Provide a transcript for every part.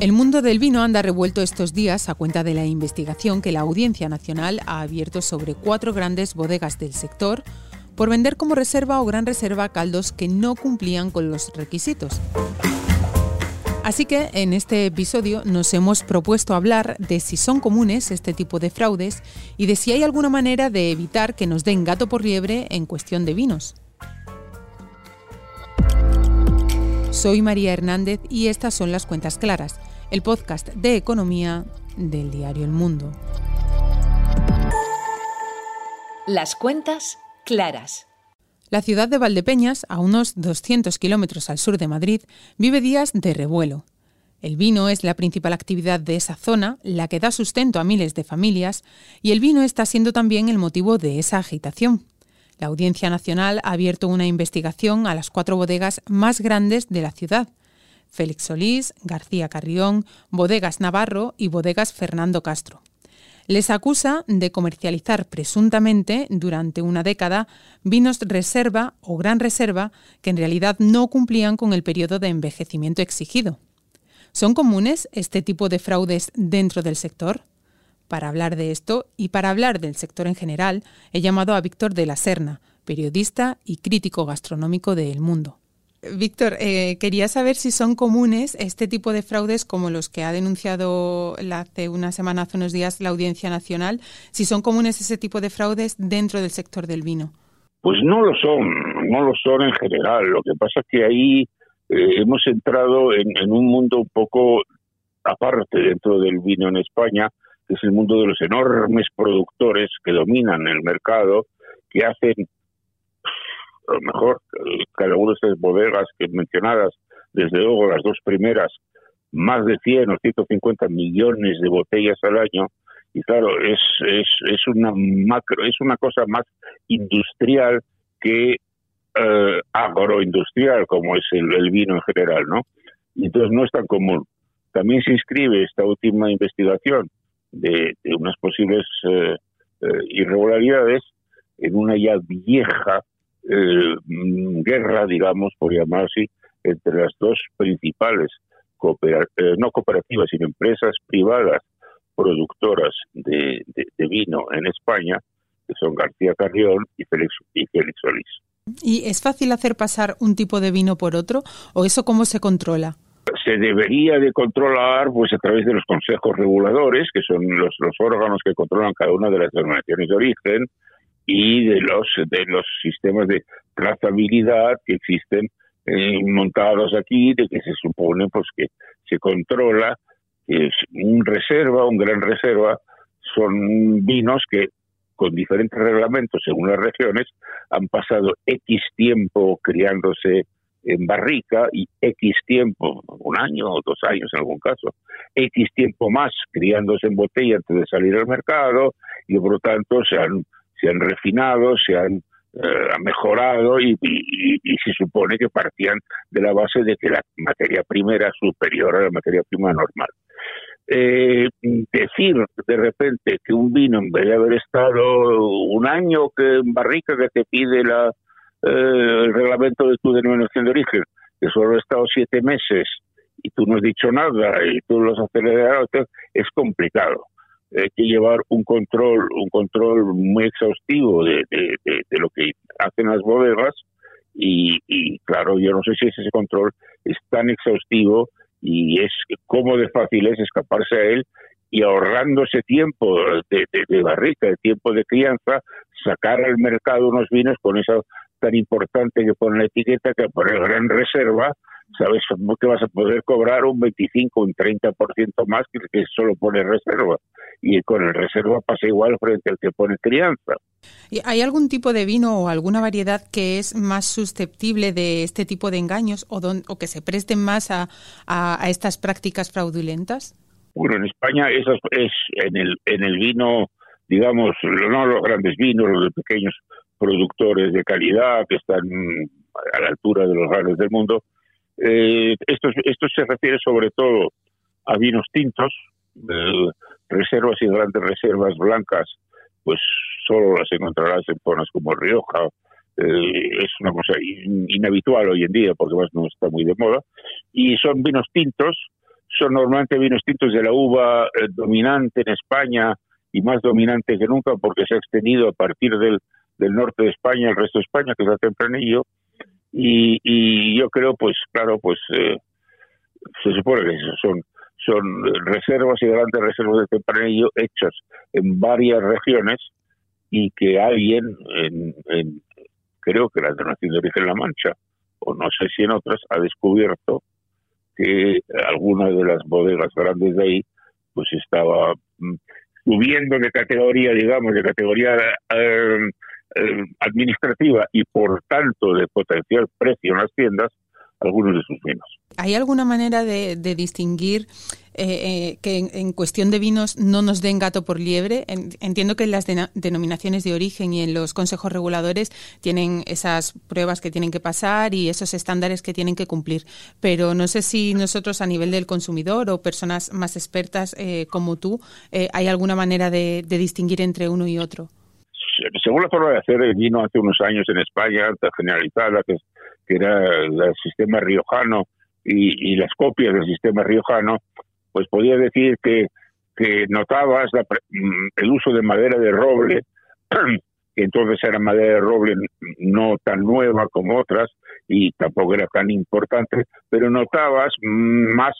El mundo del vino anda revuelto estos días a cuenta de la investigación que la Audiencia Nacional ha abierto sobre cuatro grandes bodegas del sector por vender como reserva o gran reserva caldos que no cumplían con los requisitos. Así que en este episodio nos hemos propuesto hablar de si son comunes este tipo de fraudes y de si hay alguna manera de evitar que nos den gato por liebre en cuestión de vinos. Soy María Hernández y estas son las cuentas claras el podcast de economía del diario El Mundo. Las cuentas claras. La ciudad de Valdepeñas, a unos 200 kilómetros al sur de Madrid, vive días de revuelo. El vino es la principal actividad de esa zona, la que da sustento a miles de familias, y el vino está siendo también el motivo de esa agitación. La Audiencia Nacional ha abierto una investigación a las cuatro bodegas más grandes de la ciudad, Félix Solís, García Carrión, Bodegas Navarro y Bodegas Fernando Castro. Les acusa de comercializar presuntamente durante una década vinos reserva o gran reserva que en realidad no cumplían con el periodo de envejecimiento exigido. ¿Son comunes este tipo de fraudes dentro del sector? Para hablar de esto y para hablar del sector en general, he llamado a Víctor de la Serna, periodista y crítico gastronómico de El Mundo. Víctor, eh, quería saber si son comunes este tipo de fraudes como los que ha denunciado hace una semana, hace unos días, la Audiencia Nacional, si son comunes ese tipo de fraudes dentro del sector del vino. Pues no lo son, no lo son en general. Lo que pasa es que ahí eh, hemos entrado en, en un mundo un poco aparte dentro del vino en España, que es el mundo de los enormes productores que dominan el mercado, que hacen a lo mejor cada una de estas bodegas que mencionadas, desde luego las dos primeras, más de 100 o 150 millones de botellas al año, y claro, es, es, es una macro, es una cosa más industrial que eh, agroindustrial, como es el, vino en general, ¿no? Y entonces no es tan común. También se inscribe esta última investigación de, unas posibles eh, eh, irregularidades en una ya vieja eh, guerra, digamos, por llamar así, entre las dos principales, eh, no cooperativas, sino empresas privadas productoras de, vino en España, que son García Carrión y Félix, y Félix Solís. ¿Y es fácil hacer pasar un tipo de vino por otro o eso cómo se controla? se debería de controlar pues a través de los consejos reguladores, que son los, los órganos que controlan cada una de las denominaciones de origen, y de los de los sistemas de trazabilidad que existen eh, montados aquí de que se supone pues que se controla que es un reserva un gran reserva son vinos que con diferentes reglamentos según las regiones han pasado x tiempo criándose en barrica y X tiempo, un año o dos años en algún caso, X tiempo más criándose en botella antes de salir al mercado y por lo tanto se han se han refinado, se han eh, mejorado y, se supone que partían de la base de que la materia prima era superior a la materia prima normal. Eh, decir de repente que un vino, en vez de haber estado un año que en barrica que te pide la, eh, el reglamento de tu denominación de origen, que solo ha estado siete meses y tú no has dicho nada y tú lo has acelerado, es complicado hay que llevar un control, un control muy exhaustivo de, de, lo que hacen las bodegas y, claro, yo no sé si ese control es tan exhaustivo y es cómo de fácil es escaparse a él y ahorrándose tiempo de, de, barrica, de tiempo de crianza, sacar al mercado unos vinos con eso tan importante que pone la etiqueta que poner gran reserva sabes que vas a poder cobrar un 25, un 30% más que el que solo pone reserva. Y con el reserva pasa igual frente al que pone crianza. ¿Y ¿Hay algún tipo de vino o alguna variedad que es más susceptible de este tipo de engaños o, o que se presten más a, a, estas prácticas fraudulentas? Bueno, en España eso es en el, en el vino, digamos, no los grandes vinos, los pequeños productores de calidad que están a la altura de los grandes del mundo, eh, esto, esto se refiere sobre todo a vinos tintos, reservas y grandes reservas blancas, pues solo las encontrarás en zonas como Rioja. Eh, es una cosa inhabitual hoy en día porque más no está muy de moda. Y son vinos tintos, son normalmente vinos tintos de la uva eh, dominante en España y más dominante que nunca porque se ha extendido a partir del, del norte de España al resto de España, que es la tempranillo. Y, y yo creo, pues claro, pues eh, se supone que son son reservas y grandes reservas de tempranillo hechas en varias regiones y que alguien, en, en, creo que la Donación de Origen La Mancha, o no sé si en otras, ha descubierto que alguna de las bodegas grandes de ahí pues estaba mm, subiendo de categoría, digamos, de categoría eh, eh, administrativa y por tanto de potencial precio en las tiendas, algunos de sus vinos. ¿Hay alguna manera de, distinguir eh, eh, que en, cuestión de vinos no nos den gato por liebre? entiendo que en las denominaciones de origen y en los consejos reguladores tienen esas pruebas que tienen que pasar y esos estándares que tienen que cumplir, pero no sé si nosotros a nivel del consumidor o personas más expertas eh, como tú, ¿hay alguna manera de, distinguir entre uno y otro? Según la forma de hacer el vino hace unos años en España, generalizada, que era el sistema riojano y, las copias del sistema riojano, pues podía decir que, que notabas mm, el uso de madera de roble, que entonces era madera de roble no tan nueva como otras y tampoco era tan importante, pero notabas más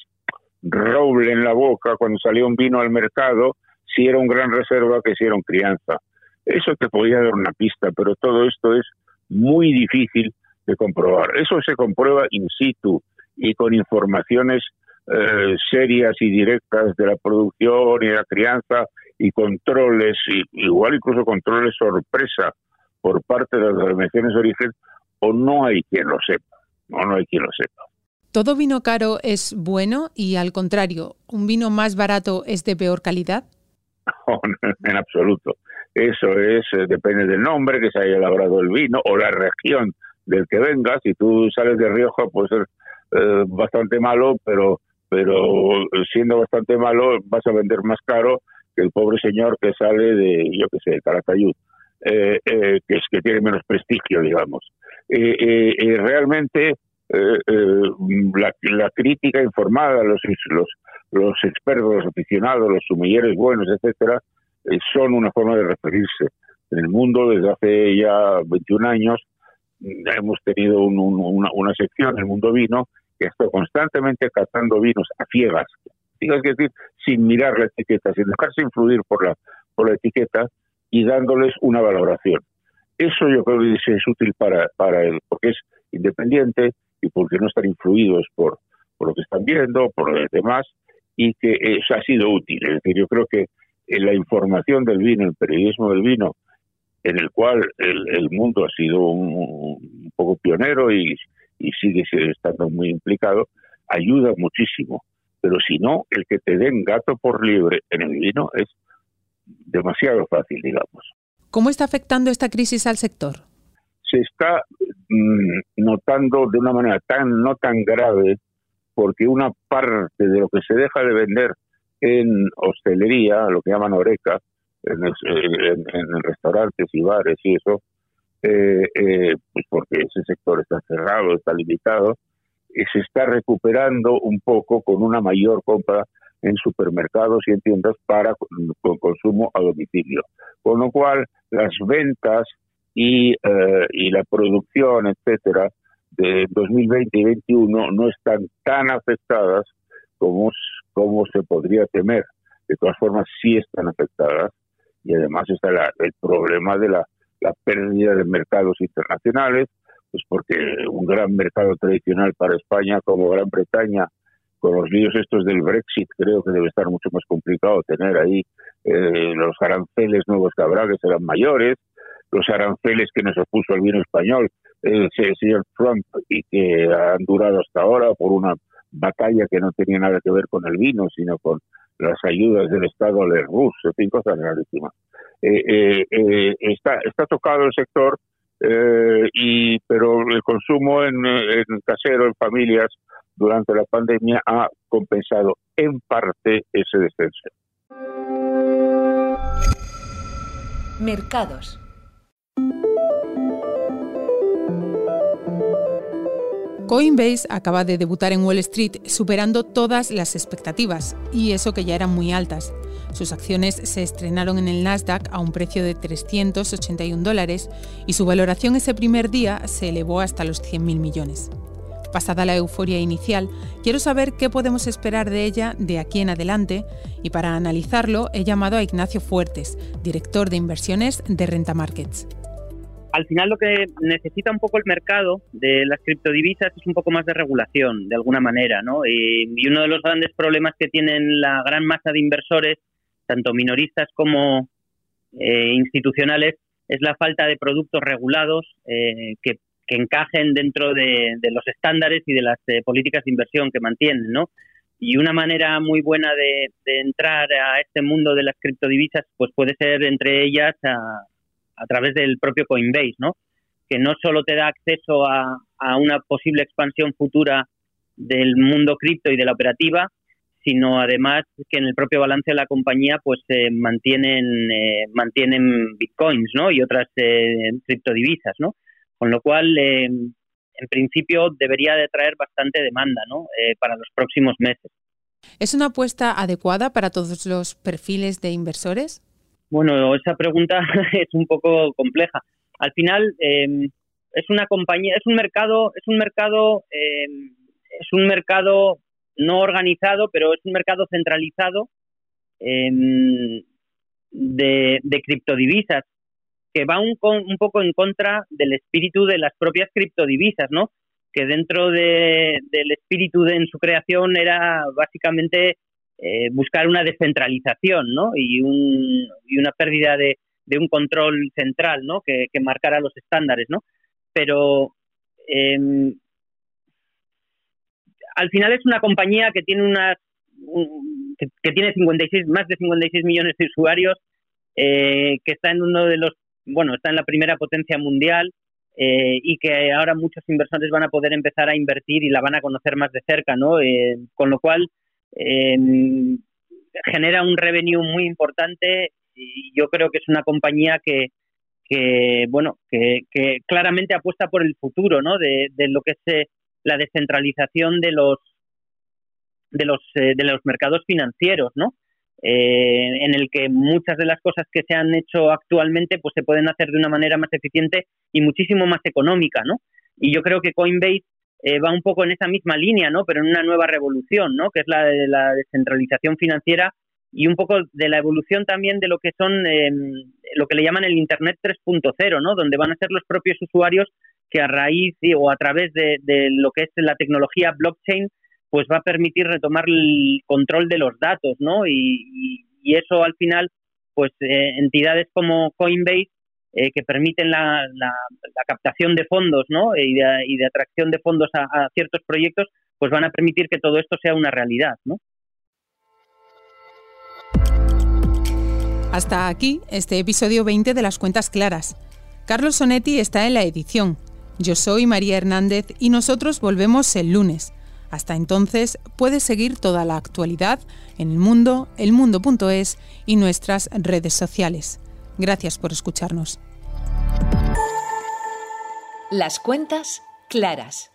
roble en la boca cuando salía un vino al mercado, si era un gran reserva que si era un crianza. Eso te podía dar una pista, pero todo esto es muy difícil de comprobar. Eso se comprueba in situ y con informaciones eh, serias y directas de la producción y la crianza y controles, y, igual incluso controles sorpresa por parte de las denominaciones de origen, o no hay quien lo sepa, o no hay quien lo sepa. ¿Todo vino caro es bueno y al contrario, un vino más barato es de peor calidad? en absoluto. Eso es, eh, depende del nombre que se haya elaborado el vino o la región del que venga. Si tú sales de Rioja, puede ser eh, bastante malo, pero pero siendo bastante malo vas a vender más caro que el pobre señor que sale de, yo qué sé, Calatayud, eh, eh, que es que tiene menos prestigio, digamos. realmente la, la, crítica informada, los, los, expertos, los aficionados, los sumilleres buenos, etcétera, son una forma de referirse. En el mundo, desde hace ya 21 años, hemos tenido una, sección, el mundo vino, que está constantemente catando vinos a ciegas, es decir, sin mirar la etiqueta, sin dejarse influir por la, por la etiqueta y dándoles una valoración. Eso yo creo que es útil para, para él, porque es independiente y porque no están influidos por, por lo que están viendo, por lo demás, y que eso ha sido útil. Es decir, yo creo que en la información del vino, el periodismo del vino, en el cual el, mundo ha sido un, poco pionero y, sigue estando muy implicado, ayuda muchísimo. Pero si no, el que te den gato por libre en el vino es demasiado fácil, digamos. ¿Cómo está afectando esta crisis al sector? Se está mm, notando de una manera tan no tan grave porque una parte de lo que se deja de vender en hostelería, lo que llaman oreca, en, en, restaurantes y bares y eso, eh, eh, pues porque ese sector está cerrado, está limitado, y se está recuperando un poco con una mayor compra en supermercados y en tiendas para con consumo a domicilio. Con lo cual, las ventas y, eh, y la producción, etcétera, de 2020 y 2021 no están tan afectadas como, como se podría temer. De todas formas, sí están afectadas y además está el problema de la, pérdida de mercados internacionales, pues porque un gran mercado tradicional para España como Gran Bretaña, con los líos estos del Brexit, creo que debe estar mucho más complicado tener ahí eh, los aranceles nuevos que habrá, que serán mayores, los aranceles que nos opuso el vino español el señor Trump y que han durado hasta ahora por una batalla que no tenía nada que ver con el vino, sino con las ayudas del Estado al RUS, en fin, cosas rarísimas. Eh, eh, eh, está, tocado el sector, y pero el consumo en, en, casero, en familias, durante la pandemia ha compensado en parte ese descenso. Mercados. Coinbase acaba de debutar en Wall Street superando todas las expectativas, y eso que ya eran muy altas. Sus acciones se estrenaron en el Nasdaq a un precio de 381 dólares y su valoración ese primer día se elevó hasta los 100.000 millones. Pasada la euforia inicial, quiero saber qué podemos esperar de ella de aquí en adelante y para analizarlo he llamado a Ignacio Fuertes, director de inversiones de Renta Markets al final lo que necesita un poco el mercado de las criptodivisas es un poco más de regulación, de alguna manera, ¿no? Y, uno de los grandes problemas que tienen la gran masa de inversores, tanto minoristas como eh, institucionales, es la falta de productos regulados eh, que, encajen dentro de, los estándares y de las eh, políticas de inversión que mantienen, ¿no? Y una manera muy buena de, entrar a este mundo de las criptodivisas, pues puede ser entre ellas a, a través del propio Coinbase, ¿no? Que no solo te da acceso a, una posible expansión futura del mundo cripto y de la operativa, sino además que en el propio balance de la compañía pues eh, mantienen eh, mantienen bitcoins no y otras eh, criptodivisas no con lo cual en principio debería de traer bastante demanda no para los próximos meses. Es una apuesta adecuada para todos los perfiles de inversores bueno, esa pregunta es un poco compleja. Al final em, es una compañía, es un mercado, es un mercado, em, es un mercado no organizado, pero es un mercado centralizado em, de, de, criptodivisas que va un, un poco en contra del espíritu de las propias criptodivisas, ¿no? Que dentro de, del espíritu de en su creación era básicamente eh, buscar una descentralización ¿no? y, un, una pérdida de, un control central ¿no? que, que, marcara los estándares. ¿no? Pero em, al final es una compañía que tiene unas que, tiene 56 más de 56 millones de usuarios eh, que está en uno de los bueno está en la primera potencia mundial eh, y que ahora muchos inversores van a poder empezar a invertir y la van a conocer más de cerca no con lo cual genera un revenue muy importante y yo creo que es una compañía que, que bueno, que, que, claramente apuesta por el futuro, ¿no? De, de lo que es eh, la descentralización de los de los eh, de los mercados financieros, ¿no? Eh, en el que muchas de las cosas que se han hecho actualmente pues se pueden hacer de una manera más eficiente y muchísimo más económica, ¿no? Y yo creo que Coinbase eh, va un poco en esa misma línea, ¿no? Pero en una nueva revolución, ¿no? Que es la de la descentralización financiera y un poco de la evolución también de lo que son em, lo que le llaman el Internet 3.0, ¿no? Donde van a ser los propios usuarios que a raíz o a través de, lo que es la tecnología blockchain, pues va a permitir retomar el control de los datos, ¿no? Y, eso al final, pues eh, entidades como Coinbase eh, que permiten la, captación de fondos ¿no? y, de, atracción de fondos a, ciertos proyectos, pues van a permitir que todo esto sea una realidad. ¿no? Hasta aquí este episodio 20 de las cuentas claras. Carlos Sonetti está en la edición. Yo soy María Hernández y nosotros volvemos el lunes. Hasta entonces puedes seguir toda la actualidad en el mundo, elmundo.es y nuestras redes sociales. Gracias por escucharnos. Las cuentas claras.